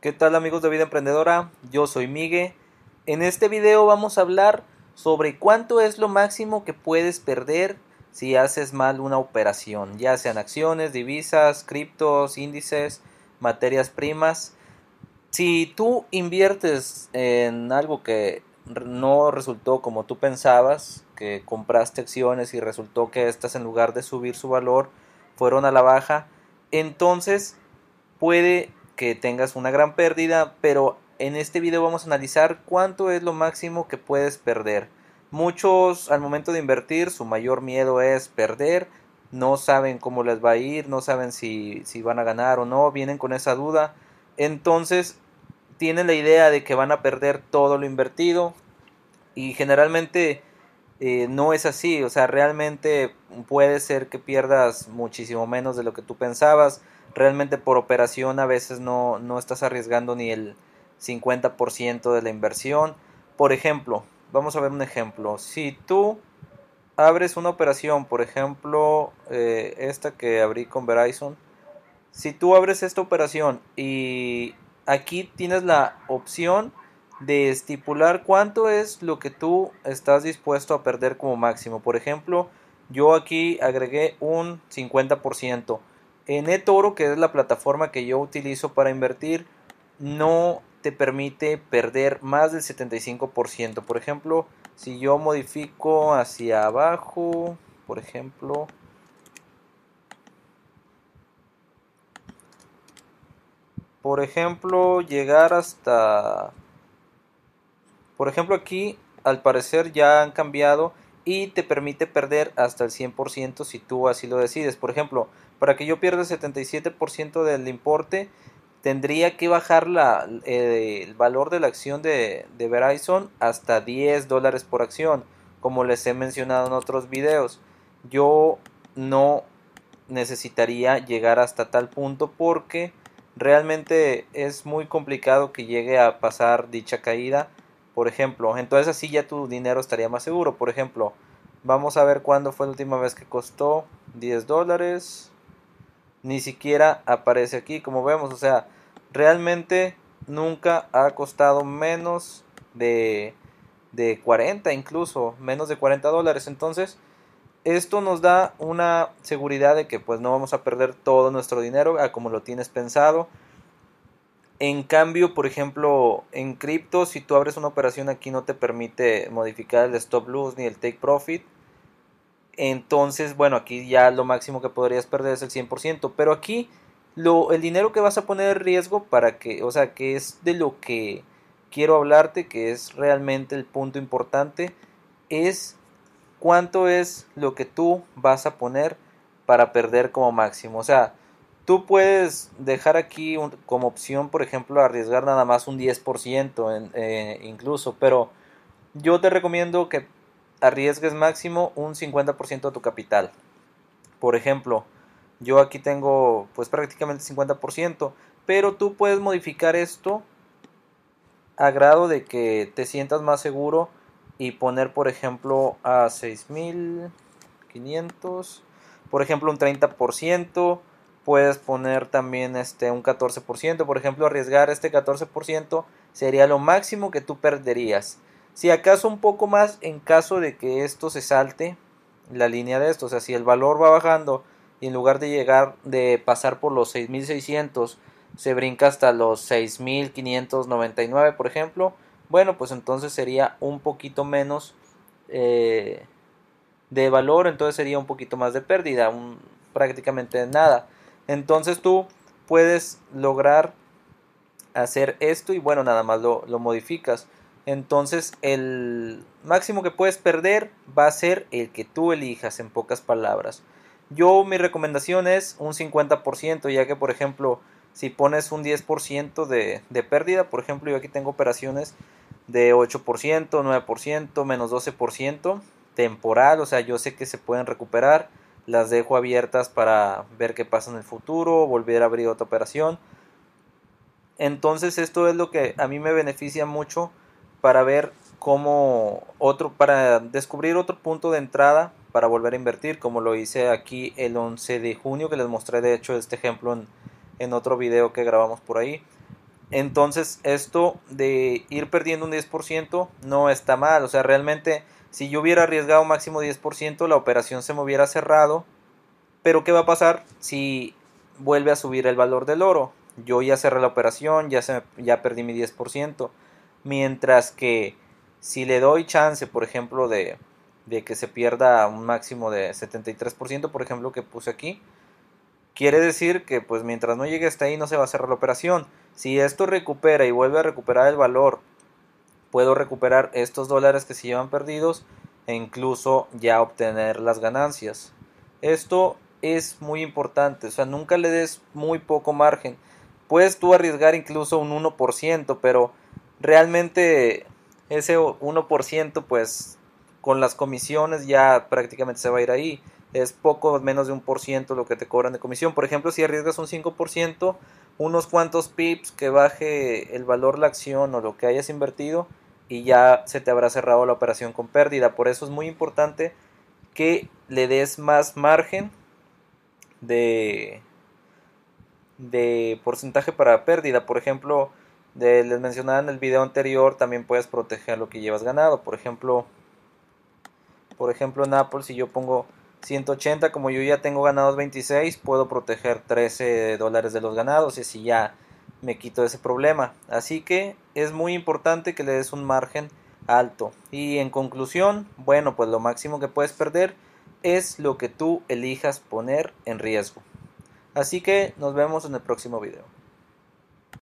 ¿Qué tal amigos de Vida Emprendedora? Yo soy Migue. En este video vamos a hablar sobre cuánto es lo máximo que puedes perder si haces mal una operación, ya sean acciones, divisas, criptos, índices, materias primas. Si tú inviertes en algo que no resultó como tú pensabas, que compraste acciones y resultó que estas en lugar de subir su valor fueron a la baja, entonces puede que tengas una gran pérdida, pero en este video vamos a analizar cuánto es lo máximo que puedes perder. Muchos al momento de invertir su mayor miedo es perder, no saben cómo les va a ir, no saben si, si van a ganar o no, vienen con esa duda. Entonces tienen la idea de que van a perder todo lo invertido y generalmente eh, no es así, o sea, realmente puede ser que pierdas muchísimo menos de lo que tú pensabas, realmente por operación a veces no, no estás arriesgando ni el 50% de la inversión. Por ejemplo, vamos a ver un ejemplo, si tú abres una operación, por ejemplo, eh, esta que abrí con Verizon, si tú abres esta operación y aquí tienes la opción de estipular cuánto es lo que tú estás dispuesto a perder como máximo. Por ejemplo, yo aquí agregué un 50%. En eToro, que es la plataforma que yo utilizo para invertir, no te permite perder más del 75%. Por ejemplo, si yo modifico hacia abajo, por ejemplo, por ejemplo, llegar hasta por ejemplo aquí al parecer ya han cambiado y te permite perder hasta el 100% si tú así lo decides. Por ejemplo, para que yo pierda el 77% del importe, tendría que bajar la, eh, el valor de la acción de, de Verizon hasta 10 dólares por acción, como les he mencionado en otros videos. Yo no necesitaría llegar hasta tal punto porque realmente es muy complicado que llegue a pasar dicha caída por ejemplo. Entonces así ya tu dinero estaría más seguro. Por ejemplo, vamos a ver cuándo fue la última vez que costó 10 dólares. Ni siquiera aparece aquí, como vemos. O sea, realmente nunca ha costado menos de, de 40, incluso menos de 40 dólares. Entonces, esto nos da una seguridad de que pues no vamos a perder todo nuestro dinero a como lo tienes pensado en cambio, por ejemplo, en cripto, si tú abres una operación aquí no te permite modificar el stop loss ni el take profit. Entonces, bueno, aquí ya lo máximo que podrías perder es el 100%. Pero aquí lo, el dinero que vas a poner en riesgo para que, o sea, que es de lo que quiero hablarte, que es realmente el punto importante, es cuánto es lo que tú vas a poner para perder como máximo. O sea, Tú puedes dejar aquí como opción, por ejemplo, arriesgar nada más un 10% en, eh, incluso, pero yo te recomiendo que arriesgues máximo un 50% de tu capital. Por ejemplo, yo aquí tengo pues prácticamente 50%, pero tú puedes modificar esto a grado de que te sientas más seguro y poner por ejemplo a 6500, por ejemplo un 30%, puedes poner también este un 14%, por ejemplo, arriesgar este 14% sería lo máximo que tú perderías. Si acaso un poco más en caso de que esto se salte la línea de esto, o sea, si el valor va bajando y en lugar de llegar de pasar por los 6600 se brinca hasta los 6599, por ejemplo, bueno, pues entonces sería un poquito menos eh, de valor, entonces sería un poquito más de pérdida, un, prácticamente nada. Entonces tú puedes lograr hacer esto y bueno, nada más lo, modificas. Entonces el máximo que puedes perder va a ser el que tú elijas en pocas palabras. Yo mi recomendación es un 50%, ya que por ejemplo si pones un 10% de, de pérdida, por ejemplo yo aquí tengo operaciones de 8%, 9%, menos 12% temporal, o sea yo sé que se pueden recuperar las dejo abiertas para ver qué pasa en el futuro, volver a abrir otra operación. Entonces esto es lo que a mí me beneficia mucho para ver cómo otro, para descubrir otro punto de entrada para volver a invertir, como lo hice aquí el 11 de junio, que les mostré de hecho este ejemplo en, en otro video que grabamos por ahí. Entonces esto de ir perdiendo un 10% no está mal. O sea, realmente si yo hubiera arriesgado máximo 10%, la operación se me hubiera cerrado. Pero ¿qué va a pasar si vuelve a subir el valor del oro? Yo ya cerré la operación, ya, se, ya perdí mi 10%. Mientras que si le doy chance, por ejemplo, de, de que se pierda un máximo de 73%, por ejemplo, que puse aquí, quiere decir que pues mientras no llegue hasta ahí no se va a cerrar la operación. Si esto recupera y vuelve a recuperar el valor, puedo recuperar estos dólares que se llevan perdidos e incluso ya obtener las ganancias. Esto es muy importante, o sea, nunca le des muy poco margen. Puedes tú arriesgar incluso un 1%, pero realmente ese 1% pues con las comisiones ya prácticamente se va a ir ahí. Es poco menos de un por ciento lo que te cobran de comisión. Por ejemplo, si arriesgas un 5%, unos cuantos pips que baje el valor la acción o lo que hayas invertido y ya se te habrá cerrado la operación con pérdida. Por eso es muy importante que le des más margen de, de porcentaje para pérdida. Por ejemplo, de, les mencionaba en el video anterior, también puedes proteger lo que llevas ganado. Por ejemplo, por ejemplo en Apple, si yo pongo 180, como yo ya tengo ganados 26, puedo proteger 13 dólares de los ganados y así ya me quito ese problema. Así que es muy importante que le des un margen alto. Y en conclusión, bueno, pues lo máximo que puedes perder es lo que tú elijas poner en riesgo. Así que nos vemos en el próximo video.